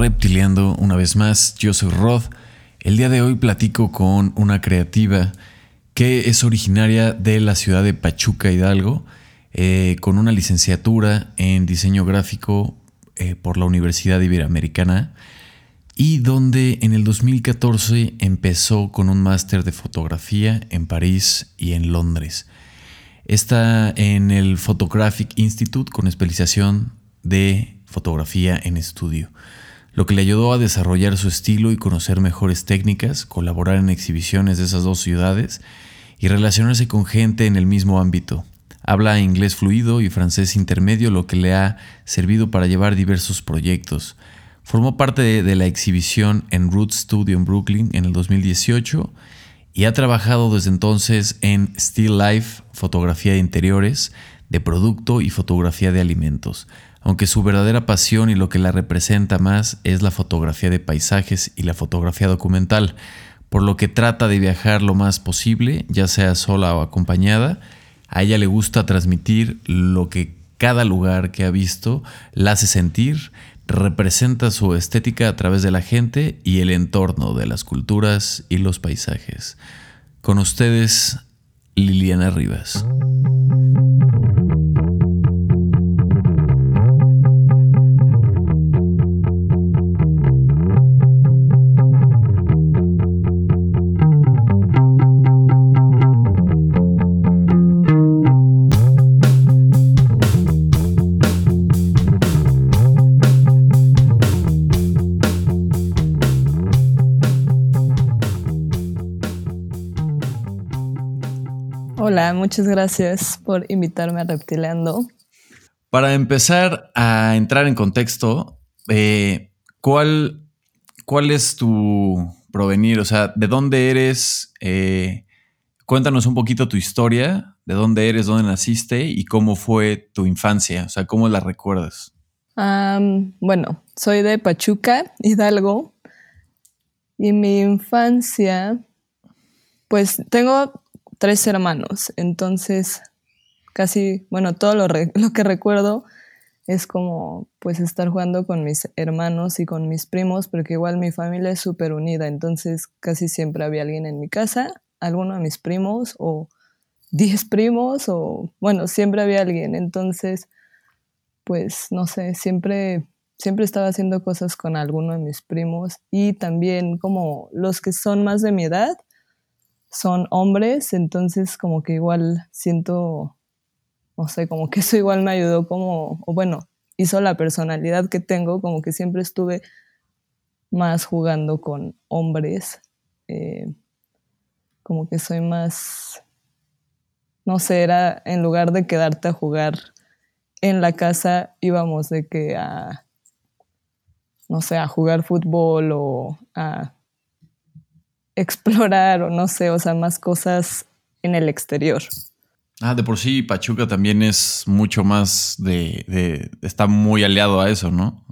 Reptiliando una vez más. Yo soy Rod. El día de hoy platico con una creativa que es originaria de la ciudad de Pachuca, Hidalgo, eh, con una licenciatura en diseño gráfico eh, por la Universidad Iberoamericana y donde en el 2014 empezó con un máster de fotografía en París y en Londres. Está en el Photographic Institute con especialización de fotografía en estudio, lo que le ayudó a desarrollar su estilo y conocer mejores técnicas, colaborar en exhibiciones de esas dos ciudades y relacionarse con gente en el mismo ámbito. Habla inglés fluido y francés intermedio, lo que le ha servido para llevar diversos proyectos. Formó parte de, la exhibición en Root Studio en Brooklyn en el 2018 y ha trabajado desde entonces en Still Life, fotografía de interiores, de producto y fotografía de alimentos aunque su verdadera pasión y lo que la representa más es la fotografía de paisajes y la fotografía documental, por lo que trata de viajar lo más posible, ya sea sola o acompañada. A ella le gusta transmitir lo que cada lugar que ha visto la hace sentir, representa su estética a través de la gente y el entorno de las culturas y los paisajes. Con ustedes, Liliana Rivas. Muchas gracias por invitarme a Reptileando. Para empezar a entrar en contexto, eh, ¿cuál, ¿cuál es tu provenir? O sea, ¿de dónde eres? Eh, cuéntanos un poquito tu historia, de dónde eres, dónde naciste y cómo fue tu infancia, o sea, cómo la recuerdas. bueno, soy de Pachuca, Hidalgo, y mi infancia, pues tengo tres hermanos, entonces casi, bueno, todo lo, lo, que recuerdo es como pues estar jugando con mis hermanos y con mis primos, porque igual mi familia es súper unida, entonces casi siempre había alguien en mi casa, alguno de mis primos o diez primos o bueno, siempre había alguien, entonces pues no sé, siempre siempre estaba haciendo cosas con alguno de mis primos y también como los que son más de mi edad, son hombres, entonces como que igual siento, no sé, como que eso igual me ayudó como, o bueno, hizo la personalidad que tengo, como que siempre estuve más jugando con hombres, eh, como que soy más, no sé, era en lugar de quedarte a jugar en la casa, íbamos de que a, no sé, a jugar fútbol o a explorar o no sé, o sea, más cosas en el exterior. Ah, de por sí Pachuca también es mucho más de, está muy aliado a eso, ¿no?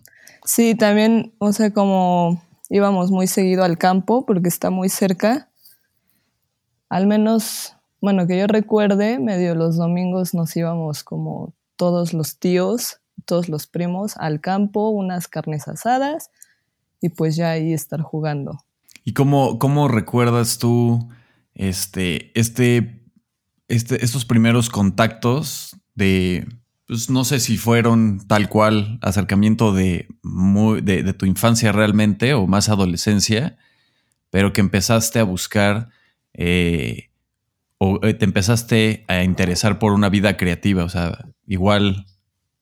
Sí, también, o sea, como íbamos muy seguido al campo porque está muy cerca. Al menos, bueno, que yo recuerde, medio los domingos nos íbamos como todos los tíos, todos los primos al campo, unas carnes asadas y pues ya ahí estar jugando. ¿Y cómo, cómo recuerdas tú este, este, este, estos primeros contactos de, pues no sé si fueron tal cual acercamiento de, de, tu infancia realmente o más adolescencia, pero que empezaste a buscar eh, o eh, te empezaste a interesar por una vida creativa, o sea, igual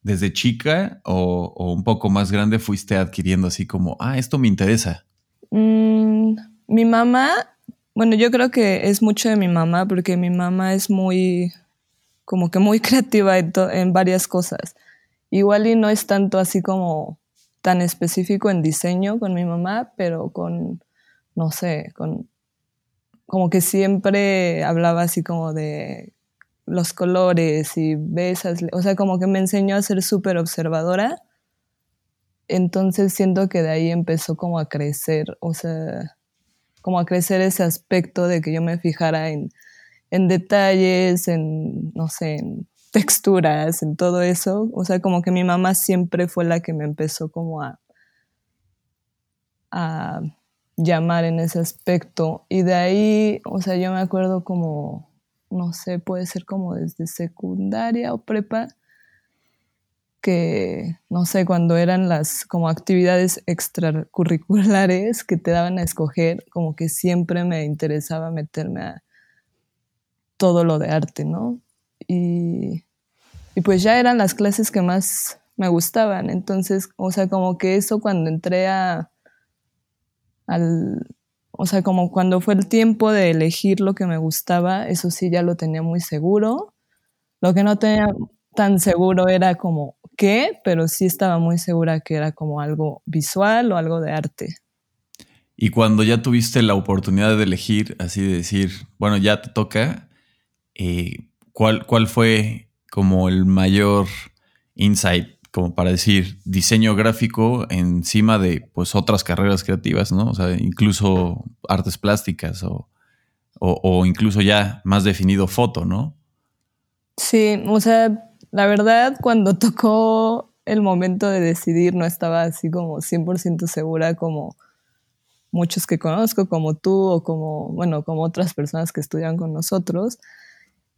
desde chica o, un poco más grande fuiste adquiriendo así como, ah, esto me interesa. Mm, mi mamá, bueno, yo creo que es mucho de mi mamá porque mi mamá es muy, como que muy creativa en, varias cosas. Igual y no es tanto así como tan específico en diseño con mi mamá, pero con, no sé, con, como que siempre hablaba así como de los colores y besas, o sea, como que me enseñó a ser súper observadora entonces siento que de ahí empezó como a crecer, o sea, como a crecer ese aspecto de que yo me fijara en, detalles, en, no sé, en texturas, en todo eso. O sea, como que mi mamá siempre fue la que me empezó como a, a llamar en ese aspecto. Y de ahí, o sea, yo me acuerdo como, no sé, puede ser como desde secundaria o prepa, que, no sé, cuando eran las como actividades extracurriculares que te daban a escoger, como que siempre me interesaba meterme a todo lo de arte, ¿no? Y, y pues ya eran las clases que más me gustaban. Entonces, o sea, como que eso cuando entré a, al, o sea, como cuando fue el tiempo de elegir lo que me gustaba, eso sí ya lo tenía muy seguro. Lo que no tenía tan seguro era como qué, pero sí estaba muy segura que era como algo visual o algo de arte. Y cuando ya tuviste la oportunidad de elegir, así de decir, bueno, ya te toca, eh, ¿cuál, ¿cuál fue como el mayor insight como para decir diseño gráfico encima de pues otras carreras creativas, ¿no? O sea, incluso artes plásticas o, o, incluso ya más definido foto, ¿no? Sí, o sea, la verdad cuando tocó el momento de decidir no estaba así como 100% segura como muchos que conozco, como tú o como, bueno, como otras personas que estudian con nosotros.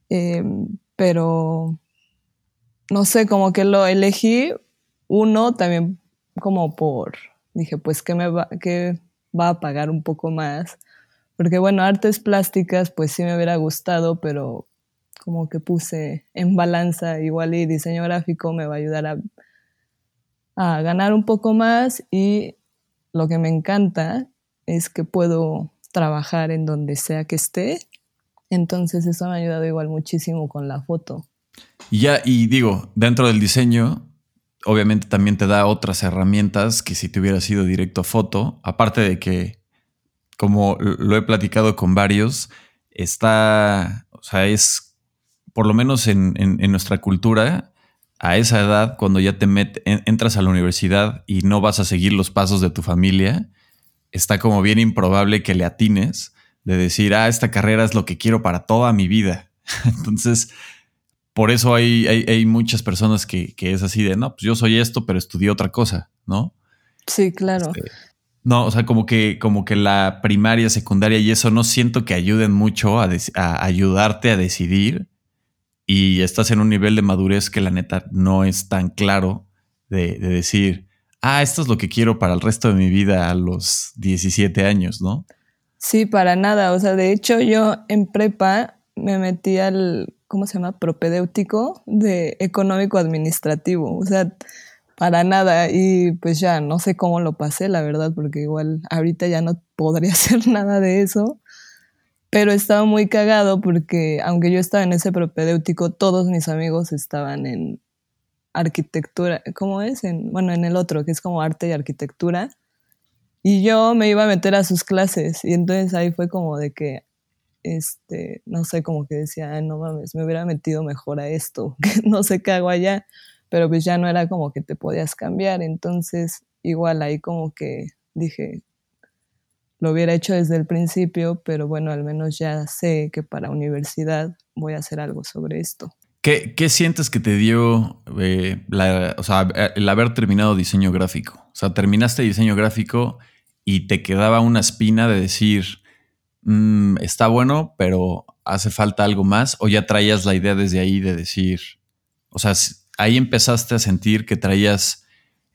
Em, pero no sé, como que lo elegí uno también como por, dije, pues que me va, que va a pagar un poco más. Porque bueno, artes plásticas pues sí me hubiera gustado, pero como que puse en balanza igual y diseño gráfico me va a ayudar a, a ganar un poco más y lo que me encanta es que puedo trabajar en donde sea que esté. Entonces eso me ha ayudado igual muchísimo con la foto. Y ya, y digo, dentro del diseño, obviamente también te da otras herramientas que si te hubieras ido directo foto, aparte de que, como lo he platicado con varios, está, o sea, es, por lo menos en, nuestra cultura, a esa edad, cuando ya te entras a la universidad y no vas a seguir los pasos de tu familia, está como bien improbable que le atines de decir, ah, esta carrera es lo que quiero para toda mi vida. Entonces, por eso hay, hay, muchas personas que, es así de, no, pues yo soy esto, pero estudié otra cosa, ¿no? Sí, claro. Este, no, o sea, como que, como que la primaria, secundaria y eso no siento que ayuden mucho a, ayudarte a decidir y estás en un nivel de madurez que la neta no es tan claro de, de decir, ah, esto es lo que quiero para el resto de mi vida a los 17 años, ¿no? Sí, para nada. O sea, de hecho yo en prepa me metí al ¿cómo se llama? Propedéutico de económico administrativo. O sea, para nada. Y pues ya no sé cómo lo pasé, la verdad, porque igual ahorita ya no podría hacer nada de eso. Pero estaba muy cagado porque aunque yo estaba en ese propedéutico, todos mis amigos estaban en arquitectura, ¿cómo es? En, bueno, en el otro, que es como arte y arquitectura. Y yo me iba a meter a sus clases y entonces ahí fue como de que, este, no sé, como que decía, no mames, me hubiera metido mejor a esto, no sé qué hago allá, pero pues ya no era como que te podías cambiar, entonces igual ahí como que dije, lo hubiera hecho desde el principio, pero bueno, al menos ya sé que para universidad voy a hacer algo sobre esto. ¿Qué, qué sientes que te dio eh, o sea, el haber terminado diseño gráfico? O sea, terminaste diseño gráfico y te quedaba una espina de decir, Mm, está bueno, pero hace falta algo más? ¿O ya traías la idea desde ahí de decir, o sea, ahí empezaste a sentir que traías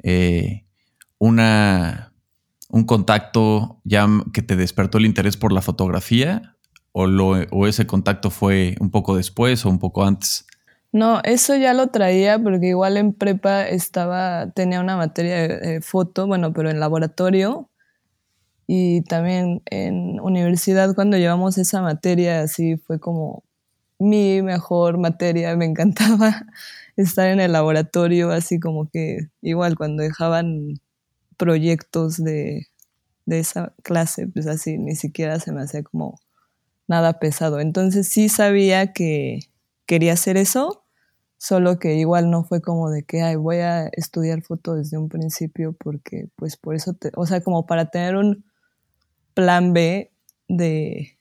eh, una, un contacto ya que te despertó el interés por la fotografía? ¿O, lo, ¿O ese contacto fue un poco después o un poco antes? No, eso ya lo traía porque igual en prepa estaba, tenía una materia de foto, bueno, pero en laboratorio y también en universidad cuando llevamos esa materia, así fue como mi mejor materia, me encantaba estar en el laboratorio, así como que igual cuando dejaban proyectos de, de esa clase, pues así ni siquiera se me hacía como nada pesado. Entonces sí sabía que quería hacer eso, solo que igual no fue como de que, voy a estudiar foto desde un principio porque pues por eso, te, o sea, como para tener un plan B de,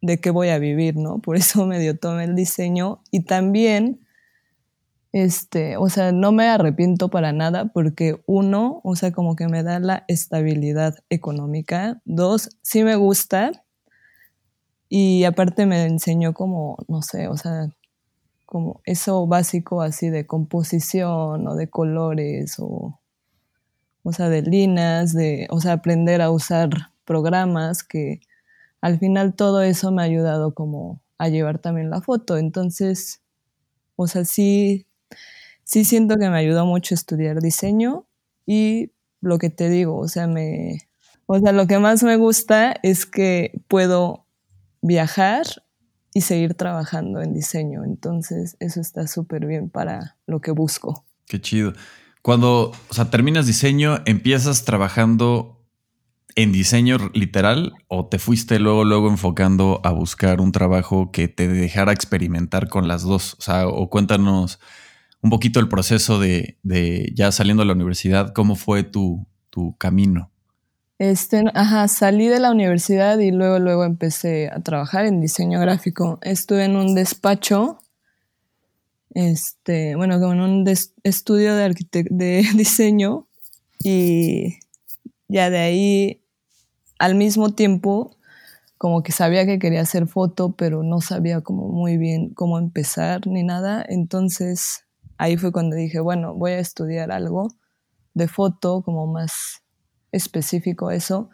de qué voy a vivir, ¿no? Por eso medio tomé el diseño y también este, o sea, no me arrepiento para nada porque uno, o sea, como que me da la estabilidad económica. Dos, sí me gusta. Y aparte me enseñó como, no sé, o sea, como eso básico así de composición o de colores o, o sea, de líneas, de, o sea, aprender a usar programas que al final todo eso me ha ayudado como a llevar también la foto. Entonces, o sea, sí, sí siento que me ayudó mucho estudiar diseño y lo que te digo, o sea, me, o sea, lo que más me gusta es que puedo viajar y seguir trabajando en diseño. Entonces, eso está súper bien para lo que busco. Qué chido. Cuando, o sea, terminas diseño, empiezas trabajando en diseño literal o te fuiste luego, luego enfocando a buscar un trabajo que te dejara experimentar con las dos? O sea, o cuéntanos un poquito el proceso de, ya saliendo de la universidad, ¿cómo fue tu, camino? Este, ajá, salí de la universidad y luego, luego empecé a trabajar en diseño gráfico. Estuve en un despacho, este, bueno, en un estudio de, de diseño y ya de ahí, al mismo tiempo, como que sabía que quería hacer foto, pero no sabía como muy bien cómo empezar ni nada. Entonces ahí fue cuando dije, bueno, voy a estudiar algo de foto, como más específico eso,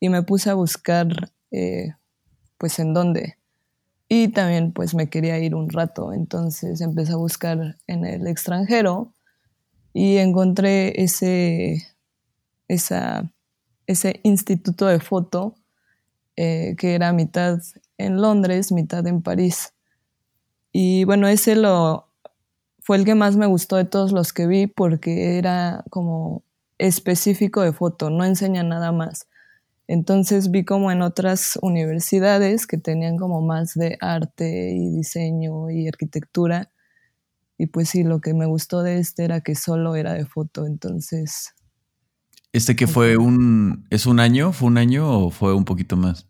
y me puse a buscar, eh, pues, en dónde. Y también, pues, me quería ir un rato, entonces empecé a buscar en el extranjero y encontré ese, esa, ese instituto de foto eh, que era mitad en Londres, mitad en París. Y bueno, ese lo, fue el que más me gustó de todos los que vi porque era como específico de foto, no enseña nada más. Entonces vi como en otras universidades que tenían como más de arte y diseño y arquitectura. Y pues sí, lo que me gustó de este era que solo era de foto, entonces... ¿Este que fue un... ¿Es un año? ¿Fue un año o fue un poquito más?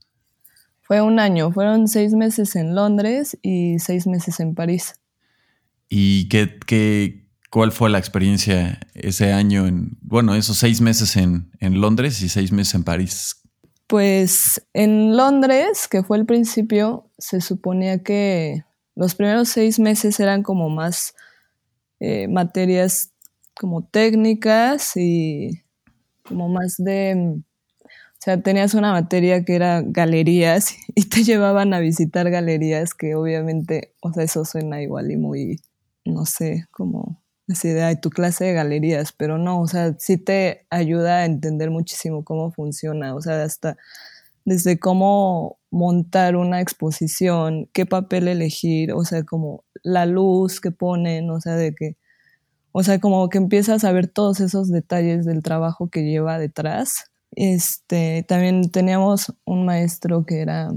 Fue un año, fueron seis meses en Londres y seis meses en París. ¿Y qué, qué, cuál fue la experiencia ese año, en, bueno, esos seis meses en, en Londres y seis meses en París? Pues en Londres, que fue el principio, se suponía que los primeros seis meses eran como más eh, materias como técnicas y como más de... O sea, tenías una materia que era galerías y te llevaban a visitar galerías que obviamente, o sea, eso suena igual y muy no sé, como decir, de tu clase de galerías, pero no, o sea, sí te ayuda a entender muchísimo cómo funciona, o sea, hasta desde cómo montar una exposición, qué papel elegir, o sea, como la luz que ponen, o sea, de que, o sea, como que empiezas a ver todos esos detalles del trabajo que lleva detrás. Este, también teníamos un maestro que era,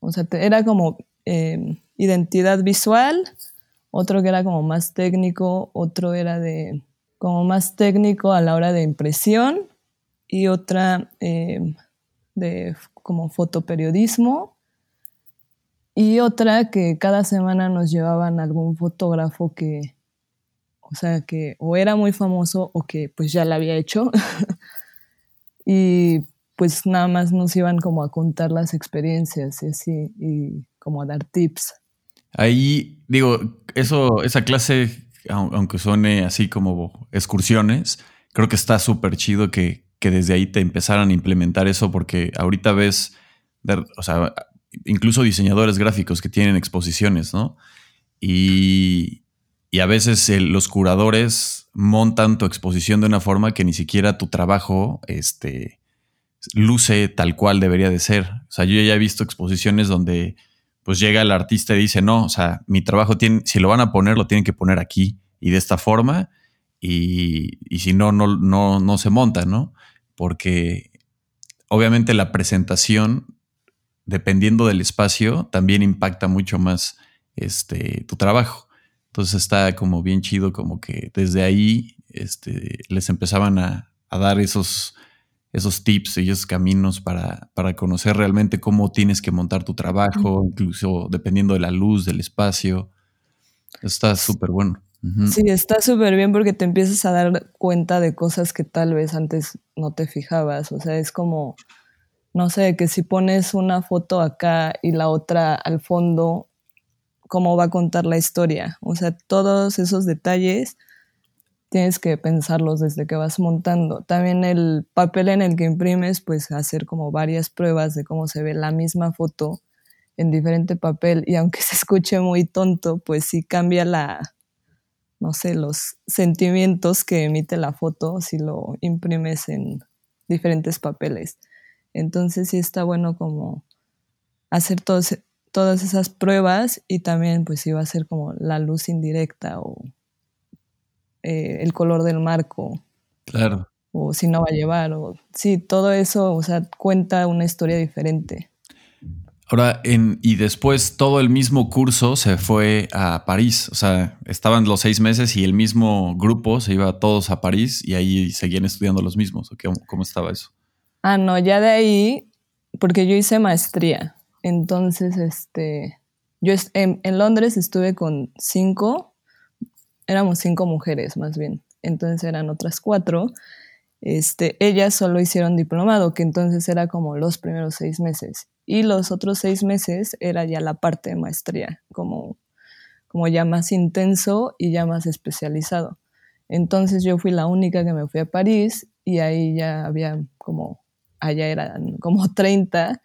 o sea, era como eh, identidad visual, otro que era como más técnico, otro era de como más técnico a la hora de impresión y otra eh, de como fotoperiodismo y otra que cada semana nos llevaban algún fotógrafo que, o sea, que o era muy famoso o que pues ya la había hecho y pues nada más nos iban como a contar las experiencias y así y como a dar tips. Ahí, digo, eso, esa clase, aunque suene así como excursiones, creo que está súper chido que, desde ahí te empezaran a implementar eso, porque ahorita ves, o sea, incluso diseñadores gráficos que tienen exposiciones, ¿no? Y, a veces los curadores montan tu exposición de una forma que ni siquiera tu trabajo este, luce tal cual debería de ser. O sea, yo ya he visto exposiciones donde pues llega el artista y dice, no, o sea, mi trabajo tiene, si lo van a poner, lo tienen que poner aquí y de esta forma, y, si no, no, no, no se monta, ¿no? Porque obviamente la presentación, dependiendo del espacio, también impacta mucho más este, tu trabajo. Entonces está como bien chido, como que desde ahí este, les empezaban a, a dar esos, esos tips y esos caminos para, para, conocer realmente cómo tienes que montar tu trabajo, incluso dependiendo de la luz, del espacio. Está súper bueno. Sí, está súper bien porque te empiezas a dar cuenta de cosas que tal vez antes no te fijabas. O sea, es como, no sé, que si pones una foto acá y la otra al fondo, ¿cómo va a contar la historia? O sea, todos esos detalles tienes que pensarlos desde que vas montando. También el papel en el que imprimes, pues hacer como varias pruebas de cómo se ve la misma foto en diferente papel y aunque se escuche muy tonto, pues sí cambia la, no sé, los sentimientos que emite la foto si lo imprimes en diferentes papeles. Entonces sí está bueno como hacer todas esas pruebas y también pues iba a ser como la luz indirecta o eh, el color del marco. Claro. O si no va a llevar, o sí, todo eso, o sea, cuenta una historia diferente. Ahora, en, y después todo el mismo curso se fue a París. O sea, estaban los seis meses y el mismo grupo se iba todos a París y ahí seguían estudiando los mismos. ¿Cómo, cómo estaba eso? Ah, no, ya de ahí, porque yo hice maestría. Entonces, este, yo en, en Londres estuve con cinco, éramos cinco mujeres más bien. Entonces eran otras cuatro. Este, ellas solo hicieron diplomado, que entonces era como los primeros seis meses y los otros seis meses era ya la parte de maestría, como, como ya más intenso y ya más especializado. Entonces yo fui la única que me fui a París y ahí ya había como, allá eran como 30,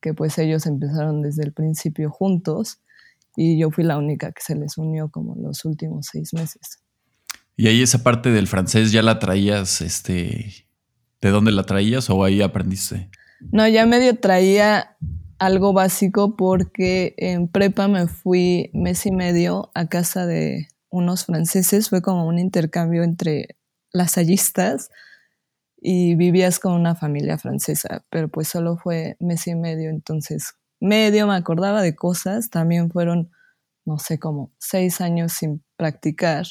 que pues ellos empezaron desde el principio juntos y yo fui la única que se les unió como los últimos seis meses. Y ahí esa parte del francés ya la traías, este, ¿de dónde la traías o ahí aprendiste? No, ya medio traía algo básico porque en prepa me fui mes y medio a casa de unos franceses, fue como un intercambio entre lasallistas y vivías con una familia francesa, pero pues solo fue mes y medio, entonces medio me acordaba de cosas, también fueron, no sé, como seis años sin practicar,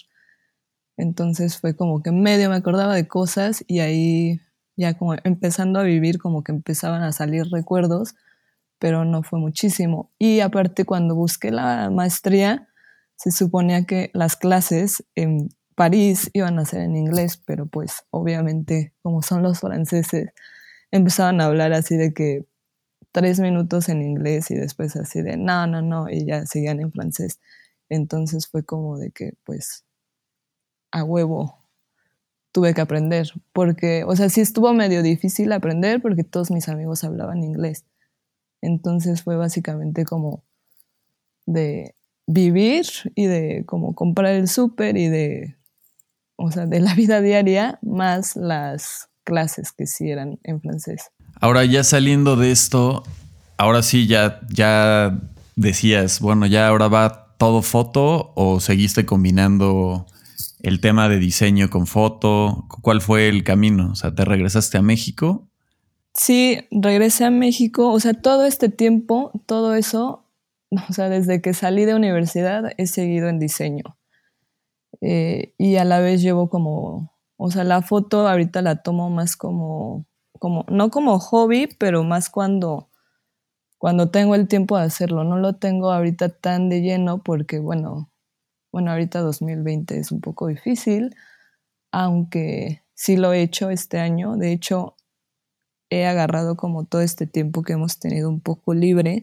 entonces fue como que medio me acordaba de cosas y ahí ya como empezando a vivir, como que empezaban a salir recuerdos, pero no fue muchísimo. Y aparte cuando busqué la maestría, se suponía que las clases en París iban a ser en inglés, pero pues obviamente como son los franceses, empezaban a hablar así de que tres minutos en inglés y después así de no, no, no, y ya seguían en francés. Entonces fue como de que pues a huevo tuve que aprender, porque, o sea, sí estuvo medio difícil aprender porque todos mis amigos hablaban inglés. Entonces fue básicamente como de vivir y de como comprar el súper y de, o sea, de la vida diaria más las clases que sí eran en francés. Ahora ya saliendo de esto, ahora sí ya, ya decías, bueno, ya ahora va todo foto o seguiste combinando el tema de diseño con foto? ¿Cuál fue el camino? O sea, ¿te regresaste a México? Sí, regresé a México. O sea, todo este tiempo, todo eso, o sea, desde que salí de universidad he seguido en diseño. Eh, y a la vez llevo como, o sea, la foto ahorita la tomo más como, como, no como hobby, pero más cuando, cuando tengo el tiempo de hacerlo. No lo tengo ahorita tan de lleno porque, bueno, bueno, ahorita 2020 es un poco difícil, aunque sí lo he hecho este año. De hecho, he agarrado como todo este tiempo que hemos tenido un poco libre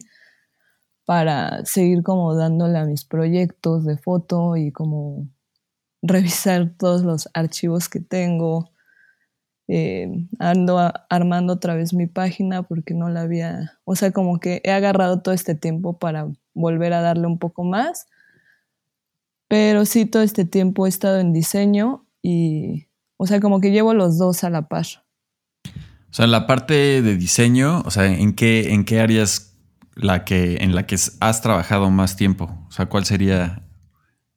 para seguir como dándole a mis proyectos de foto y como revisar todos los archivos que tengo. Eh, ando armando otra vez mi página porque no la había, o sea, como que he agarrado todo este tiempo para volver a darle un poco más pero sí, todo este tiempo he estado en diseño y, o sea, como que llevo los dos a la par. O sea, la parte de diseño, o sea, ¿en qué, en qué áreas la que, en la que has trabajado más tiempo? O sea, ¿cuál sería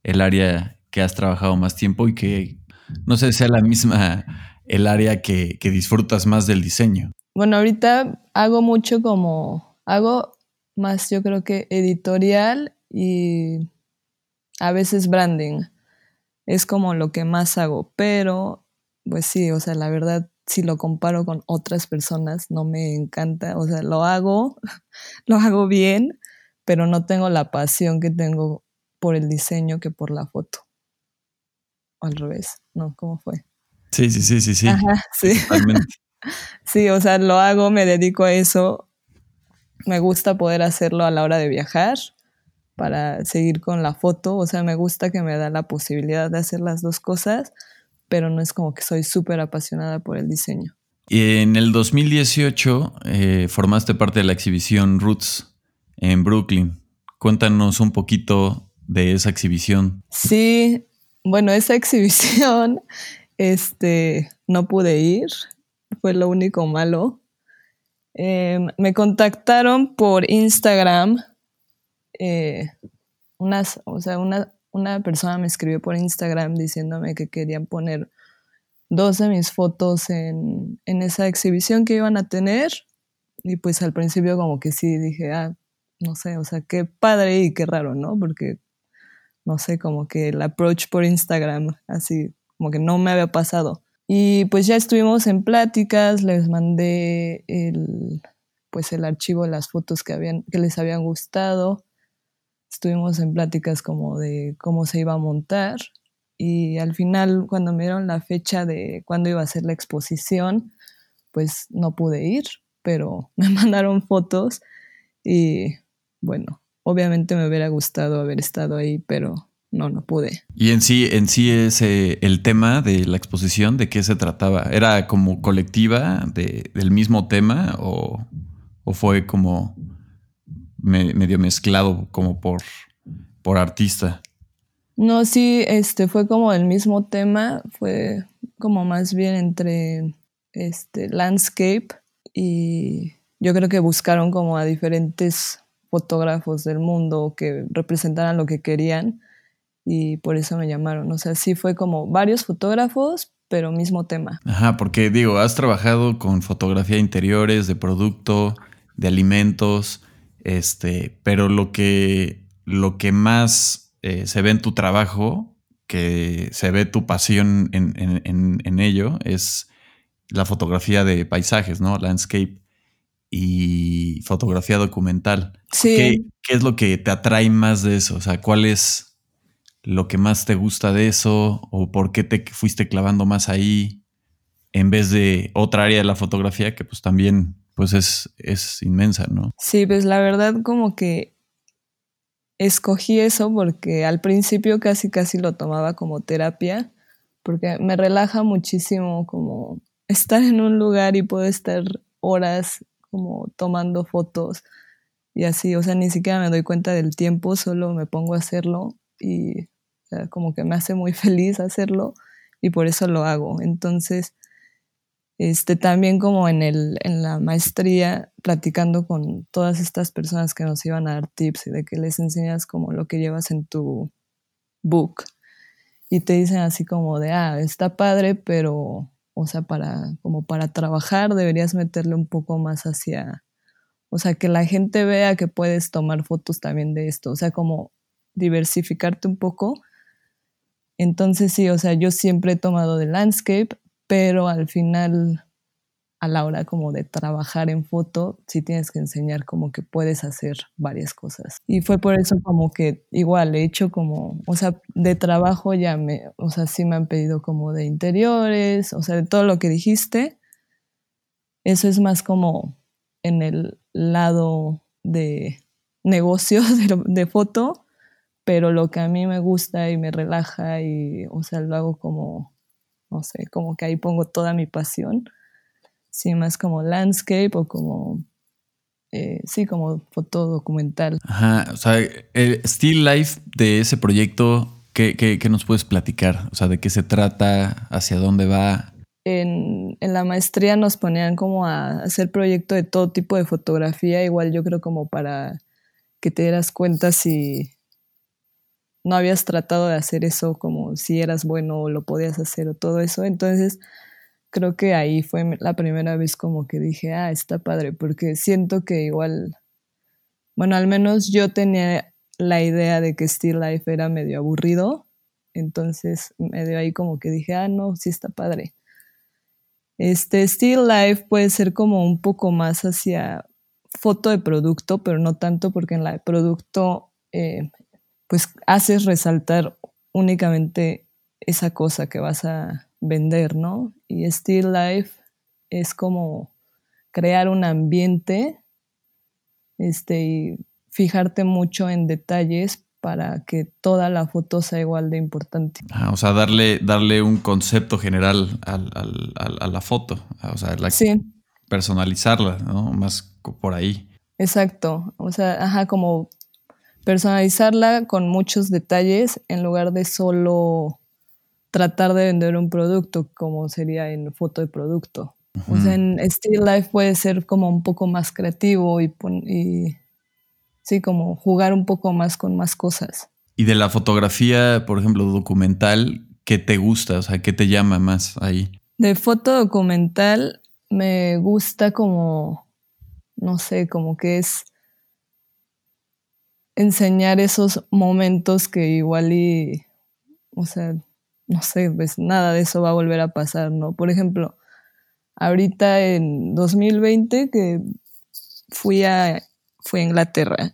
el área que has trabajado más tiempo y que no sé, sea la misma el área que, disfrutas más del diseño? Bueno, ahorita hago mucho como, hago más yo creo que editorial y a veces branding es como lo que más hago, pero pues sí, o sea, la verdad, si lo comparo con otras personas, no me encanta, o sea, lo hago, lo hago bien, pero no tengo la pasión que tengo por el diseño que por la foto. al revés, ¿no? ¿Cómo fue? Sí, sí, sí, sí, sí. Ajá, sí. sí, o sea, lo hago, me dedico a eso. Me gusta poder hacerlo a la hora de viajar para seguir con la foto. O sea, me gusta que me da la posibilidad de hacer las dos cosas, pero no es como que soy súper apasionada por el diseño. Y en el 2018 eh, formaste parte de la exhibición Roots en Brooklyn. Cuéntanos un poquito de esa exhibición. Sí, bueno, esa exhibición, este, no pude ir, fue lo único malo. Em, me contactaron por Instagram, eh, unas, o sea, una, una persona me escribió por Instagram diciéndome que querían poner dos de mis fotos en, en, esa exhibición que iban a tener. Y pues al principio como que sí dije, ah, no sé, o sea, qué padre y qué raro, ¿no? Porque, no sé, como que el approach por Instagram, así, como que no me había pasado. Y pues ya estuvimos en pláticas, les mandé el, pues el archivo de las fotos que, habían, que les habían gustado. Estuvimos en pláticas como de cómo se iba a montar y al final cuando me dieron la fecha de cuándo iba a ser la exposición, pues no pude ir, pero me mandaron fotos y bueno, obviamente me hubiera gustado haber estado ahí, pero no, no pude. Y en sí, en sí es el tema de la exposición, ¿de qué se trataba? ¿Era como colectiva del mismo tema o, fue como medio mezclado como por, por artista? No, sí, este fue como el mismo tema, fue como más bien entre este landscape y yo creo que buscaron como a diferentes fotógrafos del mundo que representaran lo que querían y por eso me llamaron. O sea, sí fue como varios fotógrafos, pero mismo tema. Ajá, porque digo, has trabajado con fotografía de interiores, de producto, de alimentos, este, pero lo que, lo que más eh, se ve en tu trabajo, que se ve tu pasión en, ello, es la fotografía de paisajes, ¿no? Landscape y fotografía documental. Sí. ¿Qué, ¿Qué, es lo que te atrae más de eso? O sea, ¿cuál es lo que más te gusta de eso? ¿O por qué te fuiste clavando más ahí en vez de otra área de la fotografía que pues también pues es, es inmensa, ¿no? Sí, pues la verdad como que escogí eso porque al principio casi casi lo tomaba como terapia, porque me relaja muchísimo como estar en un lugar y puedo estar horas como tomando fotos y así, o sea, ni siquiera me doy cuenta del tiempo, solo me pongo a hacerlo y como que me hace muy feliz hacerlo y por eso lo hago. Entonces, este, también como en, el, en la maestría, platicando con todas estas personas que nos iban a dar tips y de que les enseñas como lo que llevas en tu book y te dicen así como de, ah, está padre, pero, o sea, para, como para trabajar deberías meterle un poco más hacia, o sea, que la gente vea que puedes tomar fotos también de esto, o sea, como diversificarte un poco. Entonces sí, o sea, yo siempre he tomado de landscape, pero al final, a la hora como de trabajar en foto, sí tienes que enseñar como que puedes hacer varias cosas. Y fue por eso como que igual he hecho como, o sea, de trabajo ya me, o sea, sí me han pedido como de interiores, o sea, de todo lo que dijiste. Eso es más como en el lado de negocio de, de foto, pero lo que a mí me gusta y me relaja y, o sea, lo hago como no sé, como que ahí pongo toda mi pasión. Sí, más como landscape o como, eh, sí, como foto documental. Ajá, o sea, el still life de ese proyecto, ¿qué, qué, nos puedes platicar? O sea, ¿de qué se trata? ¿Hacia dónde va? En, en, la maestría nos ponían como a hacer proyecto de todo tipo de fotografía, igual yo creo como para que te dieras cuenta si, no habías tratado de hacer eso como si eras bueno o lo podías hacer o todo eso. Entonces, creo que ahí fue la primera vez como que dije, ah, está padre, porque siento que igual, bueno, al menos yo tenía la idea de que Still Life era medio aburrido, entonces medio ahí como que dije, ah, no, sí está padre. Este Still Life puede ser como un poco más hacia foto de producto, pero no tanto porque en la producto eh, pues haces resaltar únicamente esa cosa que vas a vender, ¿no? Y Still Life es como crear un ambiente este, y fijarte mucho en detalles para que toda la foto sea igual de importante. Ah, o sea, darle, darle un concepto general a la foto, o sea, personalizarla, ¿no? Más por ahí. Exacto, o sea, ajá, como personalizarla con muchos detalles en lugar de solo tratar de vender un producto como sería en foto de producto. O sea, en Still Life puede ser como un poco más creativo y, y sí, como jugar un poco más con más cosas. Y de la fotografía, por ejemplo, documental, ¿qué te gusta? O sea, ¿qué te llama más ahí? De foto documental me gusta como, no sé, como que es enseñar esos momentos que igual y, o sea, no sé, pues nada de eso va a volver a pasar, ¿no? Por ejemplo, ahorita en 2020 que fui a, fui a Inglaterra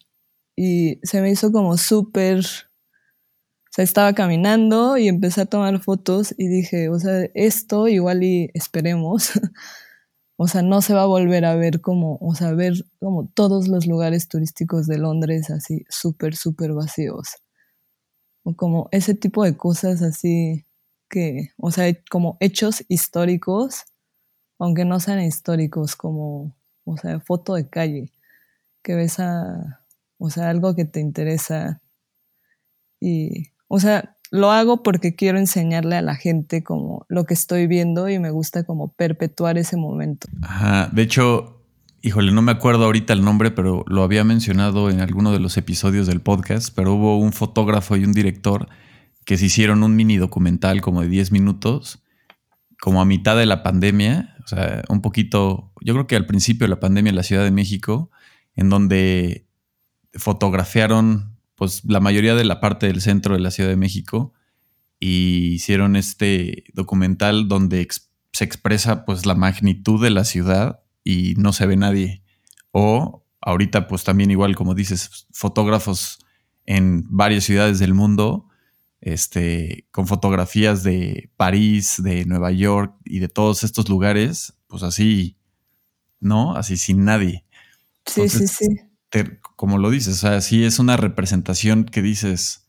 y se me hizo como súper, o sea, estaba caminando y empecé a tomar fotos y dije, o sea, esto igual y esperemos, o sea, no se va a volver a ver como, o sea, ver como todos los lugares turísticos de Londres así súper, súper vacíos. O como ese tipo de cosas así que, o sea, como hechos históricos, aunque no sean históricos, como, o sea, foto de calle, que ves a, o sea, algo que te interesa. Y, o sea, lo hago porque quiero enseñarle a la gente como lo que estoy viendo y me gusta como perpetuar ese momento. Ajá, de hecho, híjole, no me acuerdo ahorita el nombre, pero lo había mencionado en alguno de los episodios del podcast, pero hubo un fotógrafo y un director que se hicieron un mini documental como de 10 minutos, como a mitad de la pandemia, o sea, un poquito, yo creo que al principio de la pandemia en la Ciudad de México, en donde fotografiaron pues la mayoría de la parte del centro de la Ciudad de México y hicieron este documental donde se expresa pues la magnitud de la ciudad y no se ve nadie. O ahorita pues también igual como dices, fotógrafos en varias ciudades del mundo, este, con fotografías de París, de Nueva York y de todos estos lugares, pues así, ¿no? Así sin nadie. Sí, sí, sí. Como lo dices, o sea, sí es una representación que dices,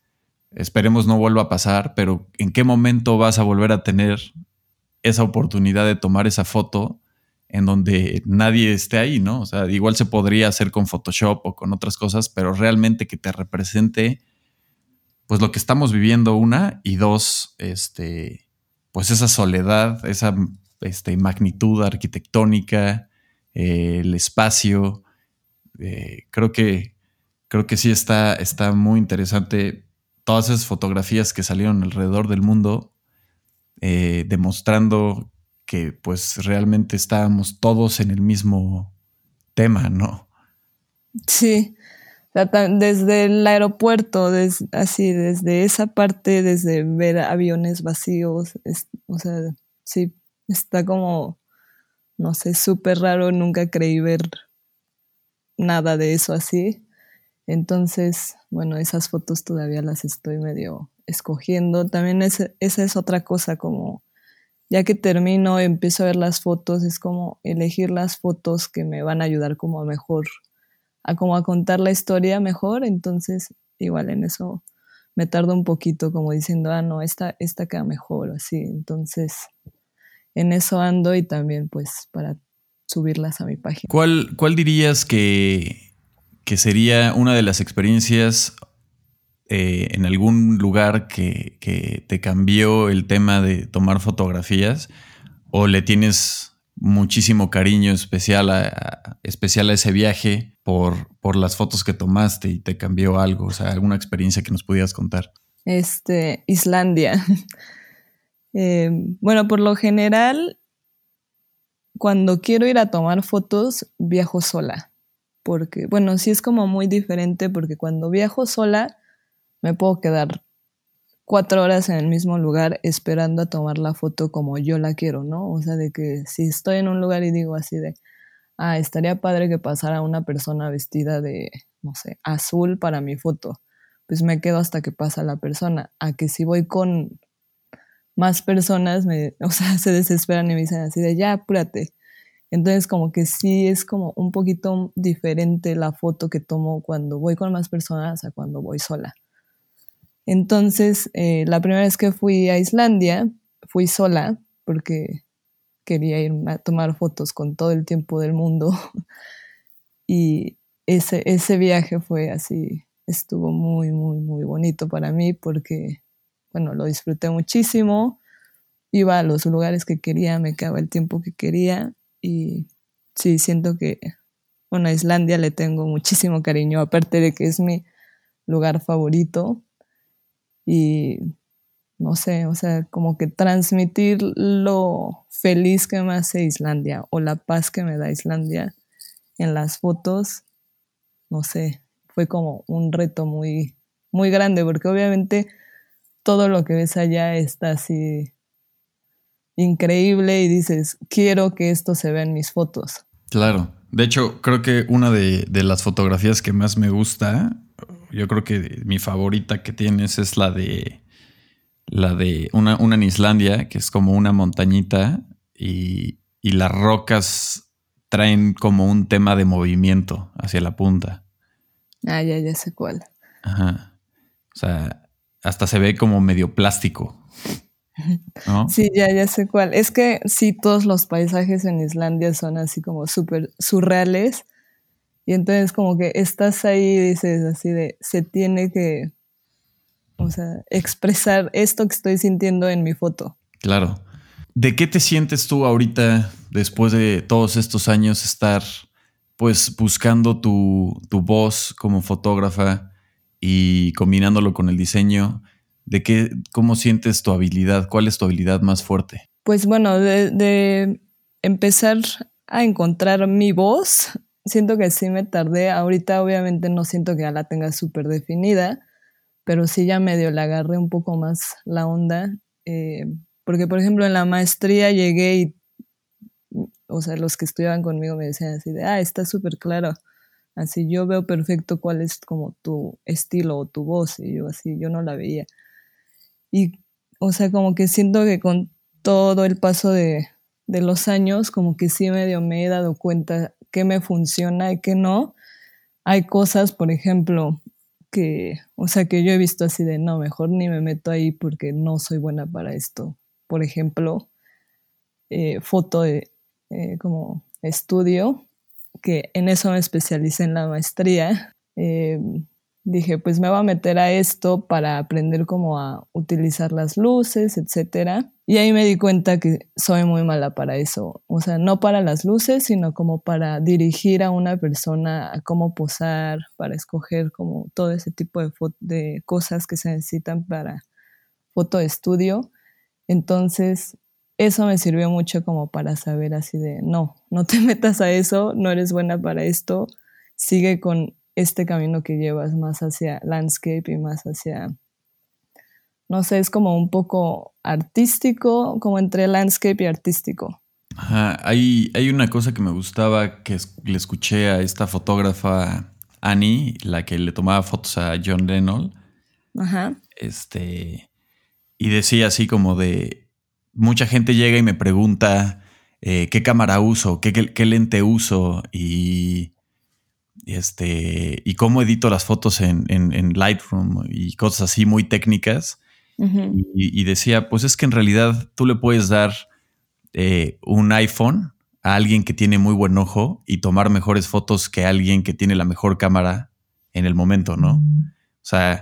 esperemos no vuelva a pasar, pero ¿en qué momento vas a volver a tener esa oportunidad de tomar esa foto en donde nadie esté ahí, ¿no? O sea, igual se podría hacer con Photoshop o con otras cosas, pero realmente que te represente, pues lo que estamos viviendo, una, y dos, este, pues esa soledad, esa este, magnitud arquitectónica, eh, el espacio, eh, creo que creo que sí está, está muy interesante todas esas fotografías que salieron alrededor del mundo, eh, demostrando que pues realmente estábamos todos en el mismo tema, ¿no? Sí, desde el aeropuerto, así, desde esa parte, desde ver aviones vacíos, o sea, sí, está como, no sé, súper raro, nunca creí ver nada de eso así. Entonces, bueno, esas fotos todavía las estoy medio escogiendo. También esa es otra cosa, como ya que termino, empiezo a ver las fotos, es como elegir las fotos que me van a ayudar como a mejor, a como a contar la historia mejor. Entonces, igual en eso me tardo un poquito como diciendo, ah, no, esta, esta queda mejor, así. Entonces, en eso ando y también pues para subirlas a mi página. ¿Cuál, cuál dirías que, que sería una de las experiencias eh, en algún lugar que, que, te cambió el tema de tomar fotografías o le tienes muchísimo cariño especial a, especial a ese viaje por, por las fotos que tomaste y te cambió algo, o sea, alguna experiencia que nos pudieras contar? Este, Islandia. Eh, bueno, por lo general cuando quiero ir a tomar fotos, viajo sola. Porque, bueno, sí es como muy diferente porque cuando viajo sola, me puedo quedar cuatro horas en el mismo lugar esperando a tomar la foto como yo la quiero, ¿no? O sea, de que si estoy en un lugar y digo así de, ah, estaría padre que pasara una persona vestida de, no sé, azul para mi foto, pues me quedo hasta que pasa la persona. A que si voy con más personas me, o sea, se desesperan y me dicen así de ya, apúrate. Entonces como que sí es como un poquito diferente la foto que tomo cuando voy con más personas a cuando voy sola. Entonces, eh, la primera vez que fui a Islandia, fui sola porque quería ir a tomar fotos con todo el tiempo del mundo. y ese, ese viaje fue así, estuvo muy, muy, muy bonito para mí porque, bueno, lo disfruté muchísimo. Iba a los lugares que quería, me quedaba el tiempo que quería y sí, siento que, bueno, a Islandia le tengo muchísimo cariño, aparte de que es mi lugar favorito y no sé, o sea, como que transmitir lo feliz que me hace Islandia o la paz que me da Islandia en las fotos, no sé, fue como un reto muy, muy grande, porque obviamente todo lo que ves allá está así increíble y dices, quiero que esto se vea en mis fotos. Claro, de hecho, creo que una de, de las fotografías que más me gusta yo creo que mi favorita que tienes es la de la de una, una en Islandia, que es como una montañita y, y, las rocas traen como un tema de movimiento hacia la punta. Ah, ya, ya sé cuál. Ajá. O sea, hasta se ve como medio plástico. ¿no? Sí, ya, ya sé cuál. Es que sí, todos los paisajes en Islandia son así como súper surreales y entonces como que estás ahí y dices así de, se tiene que, o sea, expresar esto que estoy sintiendo en mi foto. Claro. ¿De qué te sientes tú ahorita, después de todos estos años, estar pues buscando tu, tu voz como fotógrafa y combinándolo con el diseño? ¿De qué, cómo sientes tu habilidad? ¿Cuál es tu habilidad más fuerte? Pues bueno, de, empezar a encontrar mi voz siento que sí me tardé. Ahorita obviamente no siento que ya la tenga súper definida, pero sí ya medio le agarré un poco más la onda. Eh, porque, por ejemplo, en la maestría llegué y, o sea, los que estudiaban conmigo me decían así de, ah, está súper claro. Así yo veo perfecto cuál es como tu estilo o tu voz. Y yo así, yo no la veía. Y, o sea, como que siento que con todo el paso de, de los años, como que sí medio me he dado cuenta qué me funciona y qué no. Hay cosas, por ejemplo, que, o sea, que yo he visto así de, no, mejor ni me meto ahí porque no soy buena para esto. Por ejemplo, eh, foto de eh, como estudio, que en eso me especialicé en la maestría. Eh, dije, pues me voy a meter a esto para aprender cómo a utilizar las luces, etcétera. Y ahí me di cuenta que soy muy mala para eso. O sea, no para las luces, sino como para dirigir a una persona a cómo posar, para escoger como todo ese tipo de, de cosas que se necesitan para foto estudio. Entonces, eso me sirvió mucho como para saber así de, no, no te metas a eso, no eres buena para esto, sigue con este camino que llevas más hacia landscape y más hacia, no sé, es como un poco artístico, como entre landscape y artístico. Ajá, hay, hay una cosa que me gustaba que le escuché a esta fotógrafa Annie, la que le tomaba fotos a John Lennon. Ajá. Este, y decía así como de, mucha gente llega y me pregunta eh, qué cámara uso, qué, qué lente uso y este, y cómo edito las fotos en, Lightroom y cosas así muy técnicas. y, decía, pues es que en realidad tú le puedes dar eh, un iPhone a alguien que tiene muy buen ojo y tomar mejores fotos que alguien que tiene la mejor cámara en el momento, ¿no? O sea,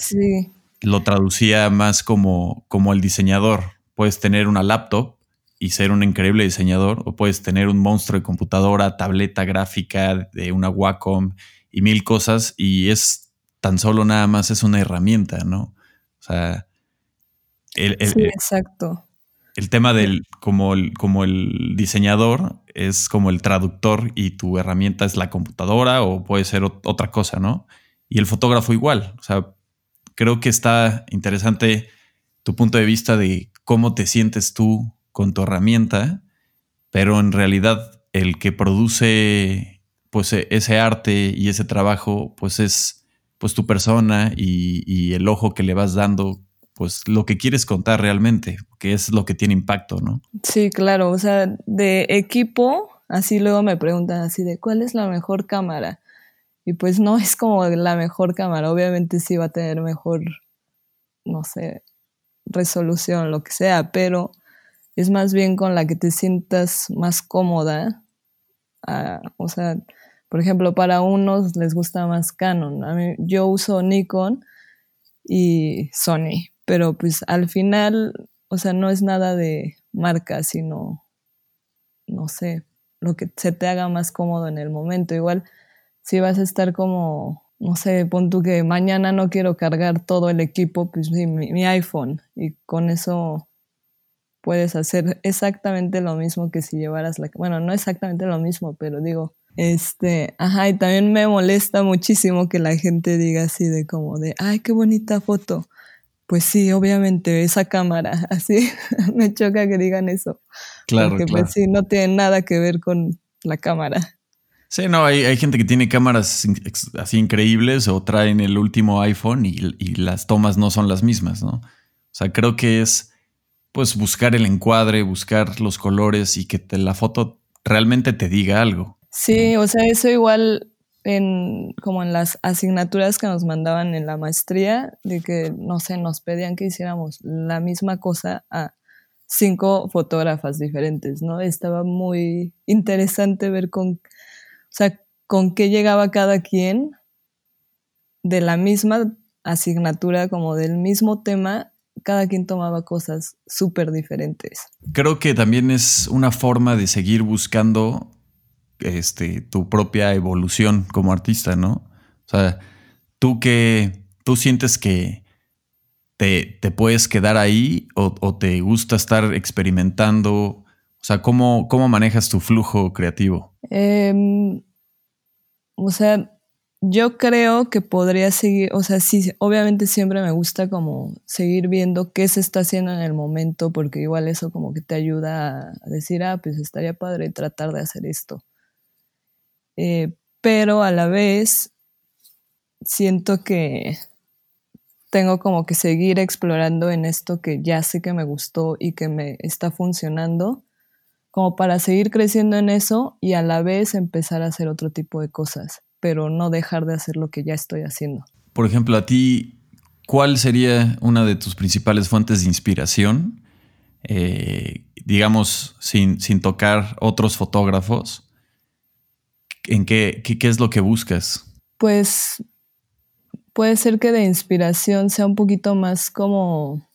lo traducía más como, como el diseñador. Puedes tener una laptop y ser un increíble diseñador, o puedes tener un monstruo de computadora, tableta gráfica, de una Wacom y mil cosas, y es tan solo nada más es una herramienta, ¿no? O sea, el, sí, exacto. El tema del, como el, como el diseñador es como el traductor y tu herramienta es la computadora o puede ser otra cosa, ¿no? Y el fotógrafo igual. O sea, creo que está interesante tu punto de vista de cómo te sientes tú con tu herramienta, pero en realidad el que produce pues e, ese arte y ese trabajo pues es pues tu persona y, el ojo que le vas dando pues lo que quieres contar realmente, que es lo que tiene impacto, ¿no? Sí, claro, o sea, de equipo, así luego me preguntan así de cuál es la mejor cámara. Y pues no es como la mejor cámara, obviamente sí va a tener mejor, no sé, resolución, lo que sea, pero es más bien con la que te sientas más cómoda. Ah, o sea, por ejemplo, para unos les gusta más Canon. A mí, yo uso Nikon y Sony, pero pues al final, o sea, no es nada de marca, sino, no sé, lo que se te haga más cómodo en el momento. Igual, si vas a estar como, no sé, pon tú que mañana no quiero cargar todo el equipo, pues mi, mi iPhone, y con eso puedes hacer exactamente lo mismo que si llevaras la... Bueno, no exactamente lo mismo, pero digo, este, ajá, y también me molesta muchísimo que la gente diga así de como de, ay, qué bonita foto. Pues sí, obviamente, esa cámara, así, me choca que digan eso. Claro, Porque pues sí, no tiene nada que ver con la cámara. Sí, no, hay, hay gente que tiene cámaras así increíbles o traen el último iPhone y, y las tomas no son las mismas, ¿no? O sea, creo que es pues buscar el encuadre, buscar los colores y que la foto realmente te diga algo. Sí, o sea, eso igual en como en las asignaturas que nos mandaban en la maestría, de que, no sé, nos pedían que hiciéramos la misma cosa a cinco fotógrafas diferentes, ¿no? Estaba muy interesante ver con, sea, con qué llegaba cada quien de la misma asignatura, como del mismo tema, cada quien tomaba cosas súper diferentes. Creo que también es una forma de seguir buscando este, tu propia evolución como artista, ¿no? O sea, tú que tú sientes que te, puedes quedar ahí o, te gusta estar experimentando. O sea, ¿cómo, cómo manejas tu flujo creativo? Em, o sea, yo creo que podría seguir, o sea, sí, obviamente siempre me gusta como seguir viendo qué se está haciendo en el momento, porque igual eso como que te ayuda a decir, ah, pues estaría padre tratar de hacer esto. Eh, pero a la vez siento que tengo como que seguir explorando en esto que ya sé que me gustó y que me está funcionando, como para seguir creciendo en eso y a la vez empezar a hacer otro tipo de cosas pero no dejar de hacer lo que ya estoy haciendo. Por ejemplo, a ti, ¿cuál sería una de tus principales fuentes de inspiración? Eh, digamos, sin, sin, tocar otros fotógrafos. ¿En qué, qué, es lo que buscas? Pues puede ser que de inspiración sea un poquito más como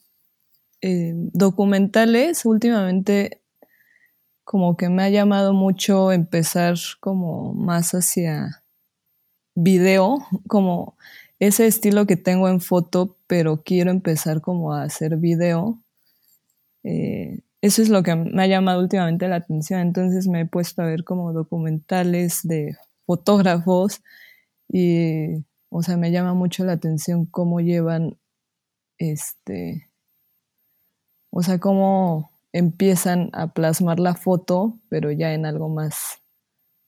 eh, documentales. Últimamente como que me ha llamado mucho empezar como más hacia video, como ese estilo que tengo en foto, pero quiero empezar como a hacer video. Eh, eso es lo que me ha llamado últimamente la atención. Entonces me he puesto a ver como documentales de fotógrafos y, o sea, me llama mucho la atención cómo llevan, este, o sea, cómo empiezan a plasmar la foto, pero ya en algo más,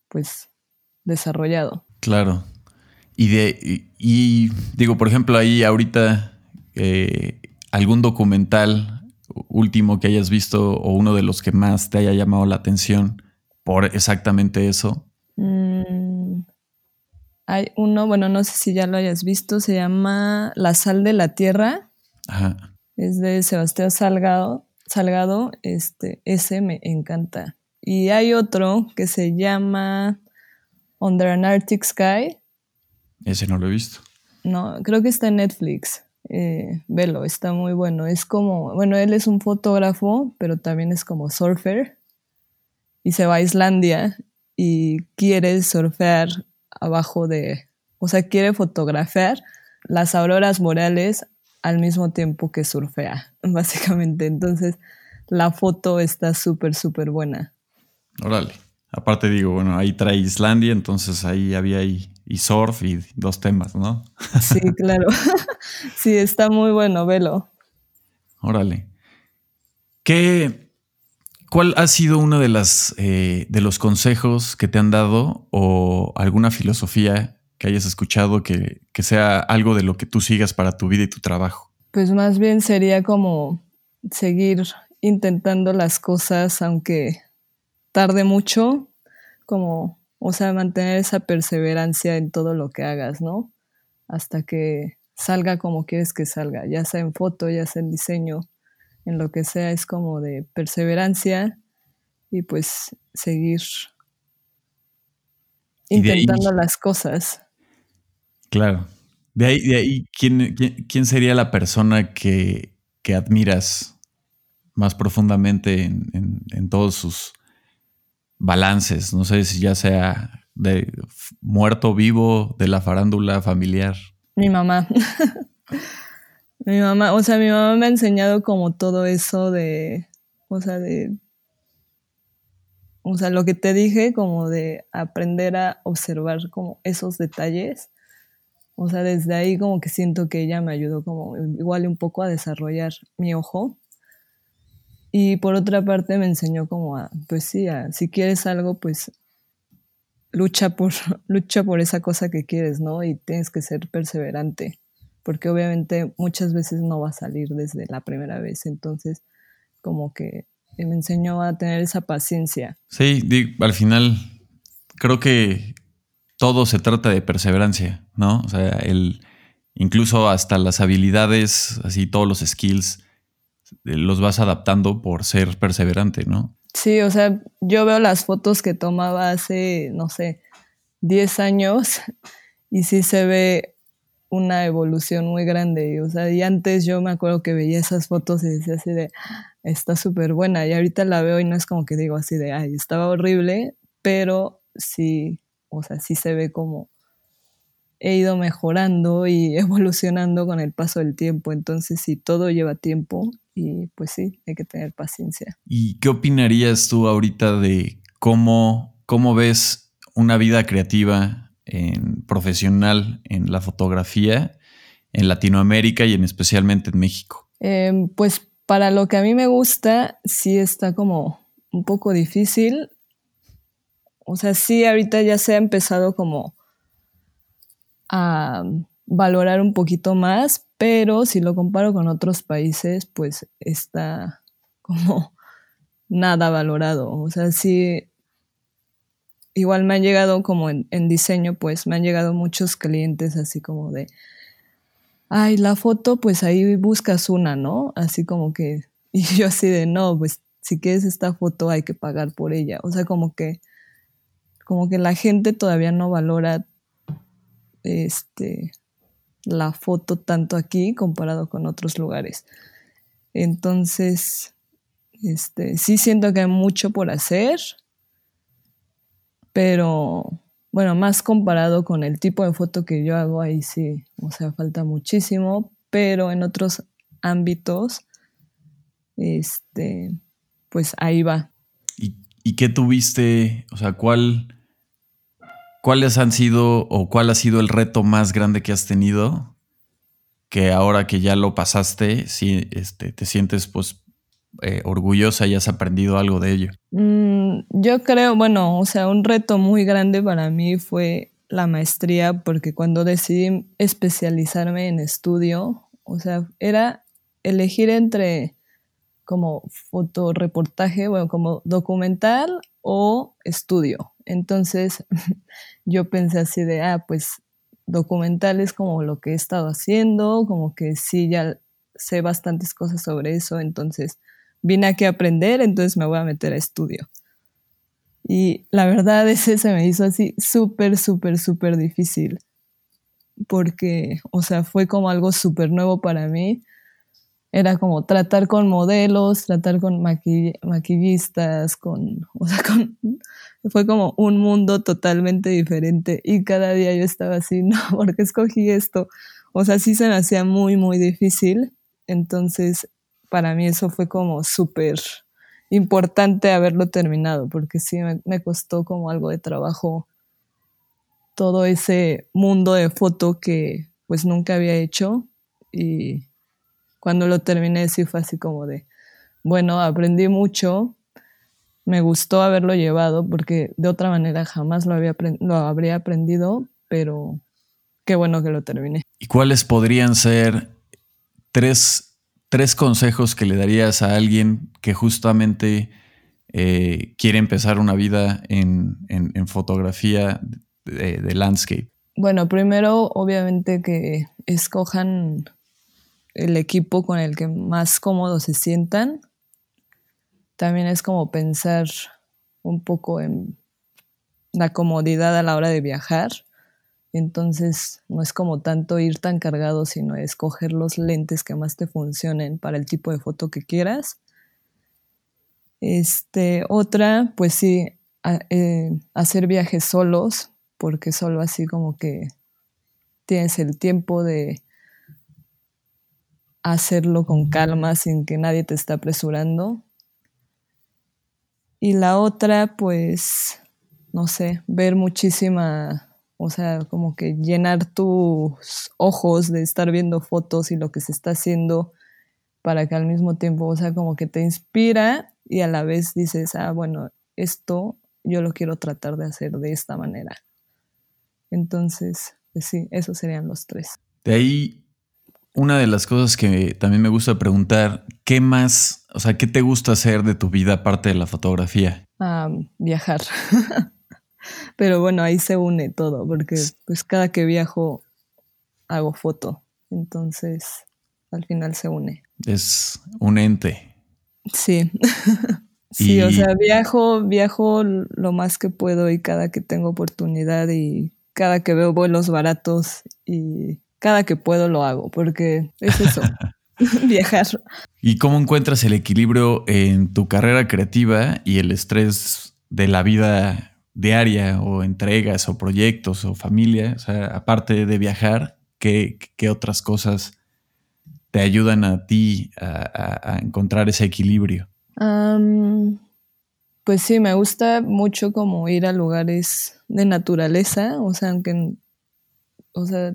pues, desarrollado. Claro. Y, de, y, digo, por ejemplo, ahí ahorita eh, algún documental último que hayas visto o uno de los que más te haya llamado la atención por exactamente eso. Mm, hay uno, bueno, no sé si ya lo hayas visto, se llama La sal de la tierra. Ajá. Es de Sebastián Salgado. Salgado, este, ese me encanta. Y hay otro que se llama Under an Arctic Sky, ese no lo he visto. No, creo que está en Netflix. Eh, velo, está muy bueno. Es como, bueno, él es un fotógrafo, pero también es como surfer. Y se va a Islandia y quiere surfear abajo de, o sea, quiere fotografiar las auroras boreales al mismo tiempo que surfea, básicamente. Entonces, la foto está súper, súper buena. Órale. Aparte digo, bueno, ahí trae Islandia, entonces ahí había y surf y dos temas, ¿no? Sí, claro. sí, está muy bueno, velo. Órale. ¿Qué, ¿Cuál ha sido uno de, las, eh, de los consejos que te han dado o alguna filosofía que hayas escuchado que, que, sea algo de lo que tú sigas para tu vida y tu trabajo? Pues más bien sería como seguir intentando las cosas aunque tarde mucho, como, o sea, mantener esa perseverancia en todo lo que hagas, ¿no? Hasta que salga como quieres que salga, ya sea en foto, ya sea en diseño, en lo que sea, es como de perseverancia y pues seguir intentando las cosas. Claro. De ahí, de ahí ¿quién, quién, sería la persona que, que admiras más profundamente en, en, todos sus balances? No sé si ya sea de muerto, vivo, de la farándula familiar. Mi mamá. mi mamá, o sea, mi mamá me ha enseñado como todo eso de, o sea, de o sea, lo que te dije, como de aprender a observar como esos detalles. O sea, desde ahí como que siento que ella me ayudó como igual un poco a desarrollar mi ojo. Y por otra parte me enseñó como a, pues sí, si quieres algo, pues lucha por, lucha por esa cosa que quieres, ¿no? Y tienes que ser perseverante, porque obviamente muchas veces no va a salir desde la primera vez. Entonces, como que me enseñó a tener esa paciencia. Sí, al final creo que todo se trata de perseverancia, ¿no? O sea, el, incluso hasta las habilidades, así todos los skills, eh, los vas adaptando por ser perseverante, ¿no? Sí, o sea, yo veo las fotos que tomaba hace, no sé, 10 años y sí se ve una evolución muy grande. O sea, y antes yo me acuerdo que veía esas fotos y decía así de, está súper buena. Y ahorita la veo y no es como que digo así de, ay, estaba horrible, pero sí, o sea, sí se ve como he ido mejorando y evolucionando con el paso del tiempo. Entonces, sí, todo lleva tiempo y pues sí, hay que tener paciencia. ¿Y qué opinarías tú ahorita de cómo, cómo ves una vida creativa en, profesional en la fotografía en Latinoamérica y en especialmente en México? Em, pues para lo que a mí me gusta, sí está como un poco difícil. O sea, sí, ahorita ya se ha empezado como a valorar un poquito más, pero si lo comparo con otros países, pues está como nada valorado. O sea, sí, igual me han llegado como en, diseño, pues me han llegado muchos clientes así como de, ay, la foto, pues ahí buscas una, ¿no? Así como que, y yo así de, no, pues si quieres esta foto hay que pagar por ella. O sea, como que, como que la gente todavía no valora este, la foto tanto aquí comparado con otros lugares. Entonces, este, sí siento que hay mucho por hacer, pero bueno, más comparado con el tipo de foto que yo hago, ahí sí, o sea, falta muchísimo, pero en otros ámbitos, este, pues ahí va. ¿Y, y qué tuviste? O sea, ¿cuál, cuáles han sido o cuál ha sido el reto más grande que has tenido? Que ahora que ya lo pasaste, sí, este, te sientes pues eh, orgullosa y has aprendido algo de ello? Mm, yo creo, bueno, o sea, un reto muy grande para mí fue la maestría, porque cuando decidí especializarme en estudio, o sea, era elegir entre como fotoreportaje, bueno, como documental o estudio. Entonces yo pensé así de, ah, pues documental es como lo que he estado haciendo, como que sí, ya sé bastantes cosas sobre eso, entonces vine aquí a aprender, entonces me voy a meter a estudio. Y la verdad ese se me hizo así súper, súper, súper difícil, porque, o sea, fue como algo súper nuevo para mí. Era como tratar con modelos, tratar con maquillistas, con, o sea, con, fue como un mundo totalmente diferente y cada día yo estaba así, no, ¿por qué escogí esto? O sea, sí se me hacía muy, muy difícil. Entonces, para mí eso fue como súper importante haberlo terminado, porque sí me, costó como algo de trabajo todo ese mundo de foto que pues nunca había hecho y cuando lo terminé sí fue así como de, bueno, aprendí mucho, me gustó haberlo llevado porque de otra manera jamás lo, había, lo habría aprendido, pero qué bueno que lo terminé. ¿Y cuáles podrían ser tres, tres consejos que le darías a alguien que justamente eh, quiere empezar una vida en, fotografía de, landscape? Bueno, primero, obviamente que escojan el equipo con el que más cómodos se sientan. También es como pensar un poco en la comodidad a la hora de viajar. Entonces no es como tanto ir tan cargado, sino escoger los lentes que más te funcionen para el tipo de foto que quieras. Este, otra, pues sí, eh, hacer viajes solos, porque solo así como que tienes el tiempo de hacerlo con calma sin que nadie te esté apresurando. Y la otra, pues, no sé, ver muchísima, o sea, como que llenar tus ojos de estar viendo fotos y lo que se está haciendo para que al mismo tiempo, o sea, como que te inspira y a la vez dices, ah, bueno, esto yo lo quiero tratar de hacer de esta manera. Entonces, pues sí, esos serían los tres. De ahí, una de las cosas que también me gusta preguntar, ¿qué más, o sea, qué te gusta hacer de tu vida aparte de la fotografía? viajar. Pero bueno, ahí se une todo, porque pues cada que viajo hago foto. Entonces, al final se une. Es un ente. Sí. sí, o sea, viajo, viajo lo más que puedo y cada que tengo oportunidad y cada que veo vuelos baratos y cada que puedo lo hago, porque es eso, viajar. ¿Y cómo encuentras el equilibrio en tu carrera creativa y el estrés de la vida diaria o entregas o proyectos o familia? O sea, aparte de viajar, ¿qué, otras cosas te ayudan a ti a, encontrar ese equilibrio? pues sí, me gusta mucho como ir a lugares de naturaleza, o sea, aunque, o sea,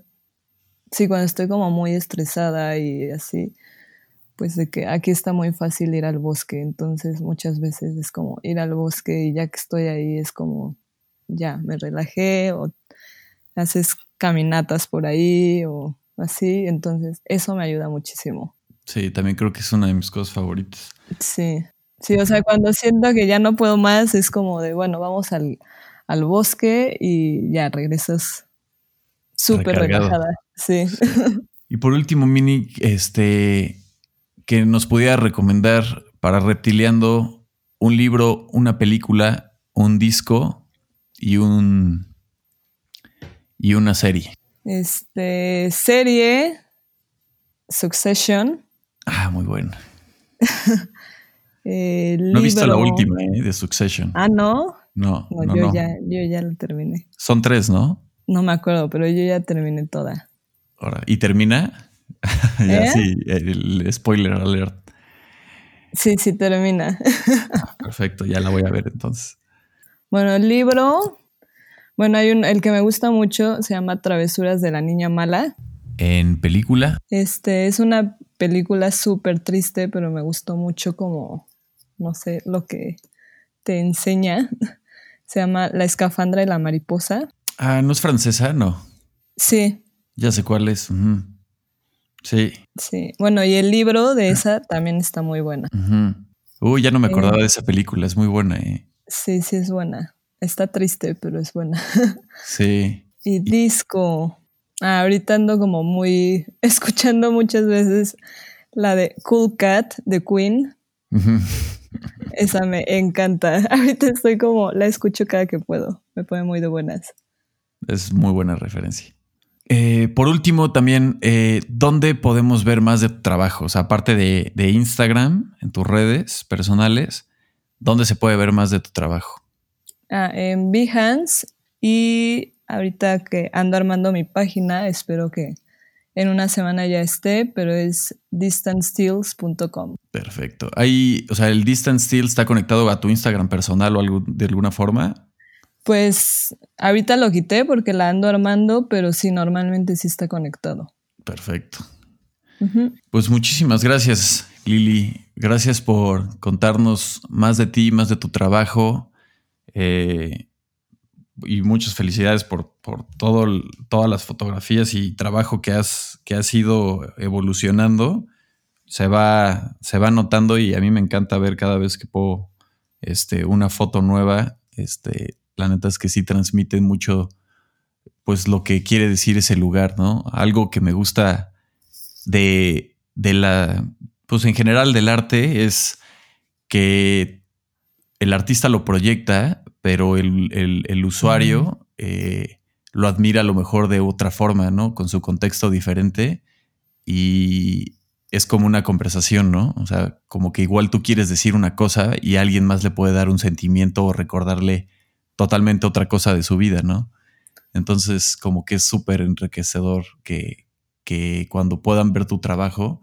sí, cuando estoy como muy estresada y así, pues de que aquí está muy fácil ir al bosque, entonces muchas veces es como ir al bosque y ya que estoy ahí es como, ya, me relajé o haces caminatas por ahí o así, entonces eso me ayuda muchísimo. Sí, también creo que es una de mis cosas favoritas. Sí, sí, o sea, cuando siento que ya no puedo más es como de, bueno, vamos al, al bosque y ya regresas súper relajada. Sí. Y por último, Mini, este, que nos pudiera recomendar para Reptiliando un libro, una película, un disco y un y una serie. Este, serie Succession. Ah, muy bueno. no he visto la última eh, de Succession. Ah, no. No, no, yo, Ya, yo ya la terminé. Son tres, ¿no? No me acuerdo, pero yo ya terminé toda. Ahora, ¿y termina? ya ¿Eh? sí, el spoiler alert. Sí, sí, termina. Ah, perfecto, ya la voy a ver entonces. Bueno, el libro, bueno, hay un, el que me gusta mucho, se llama Travesuras de la Niña Mala. ¿En película? Este, es una película súper triste, pero me gustó mucho como, no sé, lo que te enseña. Se llama La escafandra y la mariposa. Ah, ¿no es francesa? No. Sí. Ya sé cuál es. Sí. Sí. Bueno, y el libro de esa también está muy buena. Uy, ya no me acordaba de esa película. Es muy buena, ¿eh? Sí, sí, es buena. Está triste, pero es buena. sí. Y disco. Ah, ahorita ando como muy escuchando muchas veces la de Cool Cat de Queen. Esa me encanta. Ahorita estoy como, la escucho cada que puedo. Me pone muy de buenas. Es muy buena referencia. Eh, por último, también, eh, ¿dónde podemos ver más de tu trabajo? O sea, aparte de, Instagram, en tus redes personales, ¿dónde se puede ver más de tu trabajo? Ah, en Behance y ahorita que ando armando mi página, espero que en una semana ya esté, pero es distancesteals.com. Perfecto. Ahí, o sea, el Distance está conectado a tu Instagram personal o algo, de alguna forma. Pues ahorita lo quité porque la ando armando, pero sí, normalmente sí está conectado. Perfecto. Pues muchísimas gracias, Lili. Gracias por contarnos más de ti, más de tu trabajo. Eh, y muchas felicidades por, por todo, todas las fotografías y trabajo que has, que has ido evolucionando. Se va, se va notando y a mí me encanta ver cada vez que puedo este, una foto nueva. Este, la neta es que sí transmite mucho pues lo que quiere decir ese lugar, ¿no? Algo que me gusta de, de la, pues en general del arte es que el artista lo proyecta, pero el, usuario eh, lo admira a lo mejor de otra forma, ¿no? Con su contexto diferente y es como una conversación, ¿no? O sea, como que igual tú quieres decir una cosa y alguien más le puede dar un sentimiento o recordarle totalmente otra cosa de su vida, ¿no? Entonces, como que es súper enriquecedor que, que, cuando puedan ver tu trabajo,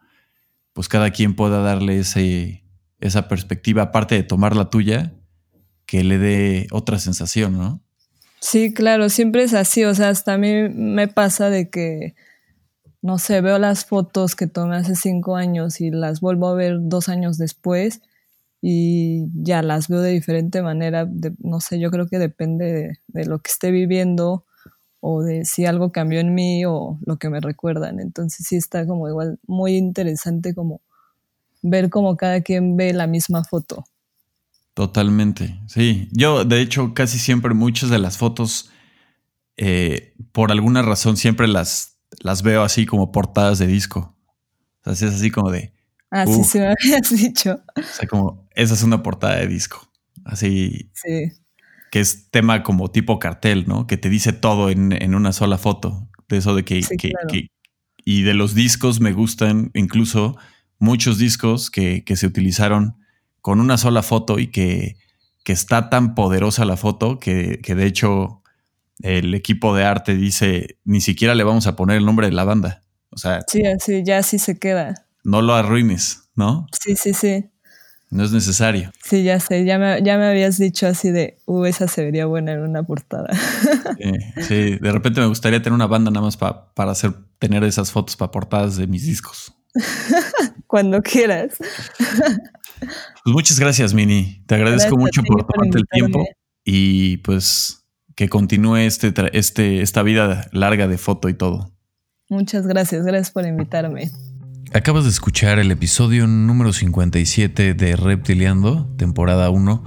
pues cada quien pueda darle ese, esa perspectiva, aparte de tomar la tuya, que le dé otra sensación, ¿no? Sí, claro, siempre es así, o sea, hasta a mí me pasa de que, no sé, veo las fotos que tomé hace cinco años y las vuelvo a ver dos años después y ya las veo de diferente manera, no sé, yo creo que depende de, lo que esté viviendo o de si algo cambió en mí o lo que me recuerdan. Entonces sí está como igual muy interesante como ver cómo cada quien ve la misma foto. Totalmente, sí. Yo, de hecho, casi siempre muchas de las fotos, eh, por alguna razón, siempre las, las veo así como portadas de disco. O sea, es así como de... Ah, sí, se me habías dicho. O sea, como, esa es una portada de disco. Así. Sí. Que es tema como tipo cartel, ¿no? Que te dice todo en, una sola foto. De eso de que, que, Y de los discos me gustan incluso muchos discos que, que se utilizaron con una sola foto y que, está tan poderosa la foto que, de hecho el equipo de arte dice, ni siquiera le vamos a poner el nombre de la banda. O sea... Sí, así, ya así se queda. No lo arruines, ¿no? Sí, sí, sí. No es necesario. Sí, ya sé, ya me, ya me habías dicho así de, uh, esa se vería buena en una portada. Sí, de repente me gustaría tener una banda nada más para hacer, tener esas fotos para portadas de mis discos. Cuando quieras. Pues muchas gracias, Mini. Te agradezco mucho por tomarte el tiempo y pues que continúe este, este, esta vida larga de foto y todo. Muchas gracias, gracias por invitarme. Acabas de escuchar el episodio número 57 de Reptiliando, temporada 1.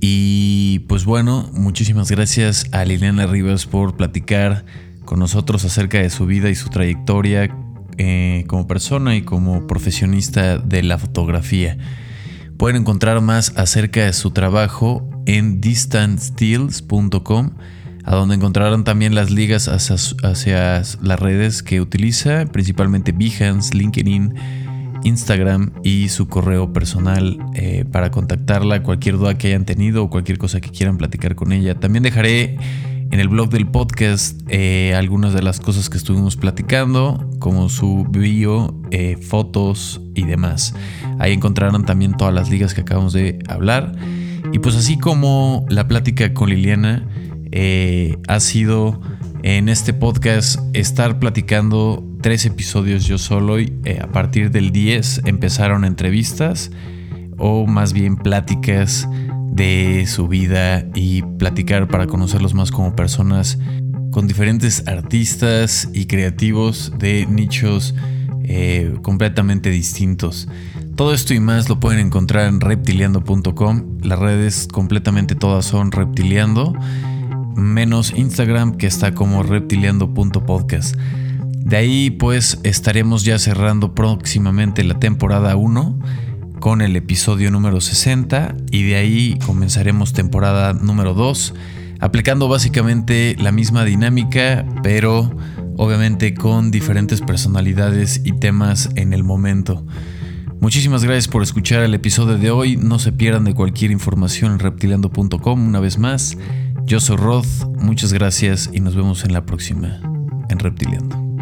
Y pues bueno, muchísimas gracias a Liliana Rivas por platicar con nosotros acerca de su vida y su trayectoria eh, como persona y como profesionista de la fotografía. Pueden encontrar más acerca de su trabajo en distancedeals.com, a donde encontrarán también las ligas hacia, las redes que utiliza, principalmente Behance, LinkedIn, Instagram y su correo personal eh, para contactarla, cualquier duda que hayan tenido o cualquier cosa que quieran platicar con ella. También dejaré en el blog del podcast eh, algunas de las cosas que estuvimos platicando, como su bio, eh, fotos y demás. Ahí encontrarán también todas las ligas que acabamos de hablar. Y pues así como la plática con Liliana eh, ha sido en este podcast estar platicando tres episodios yo solo y a partir del 10 empezaron entrevistas o más bien pláticas de su vida y platicar para conocerlos más como personas con diferentes artistas y creativos de nichos eh, completamente distintos. Todo esto y más lo pueden encontrar en reptiliando.com. Las redes completamente todas son reptiliando, menos Instagram que está como reptiliando.podcast. De ahí pues estaremos ya cerrando próximamente la temporada 1 con el episodio número 60 y de ahí comenzaremos temporada número 2, aplicando básicamente la misma dinámica, pero obviamente con diferentes personalidades y temas en el momento. Muchísimas gracias por escuchar el episodio de hoy, no se pierdan de cualquier información en reptilando.com una vez más. Yo soy Rod, muchas gracias y nos vemos en la próxima en Reptiliando.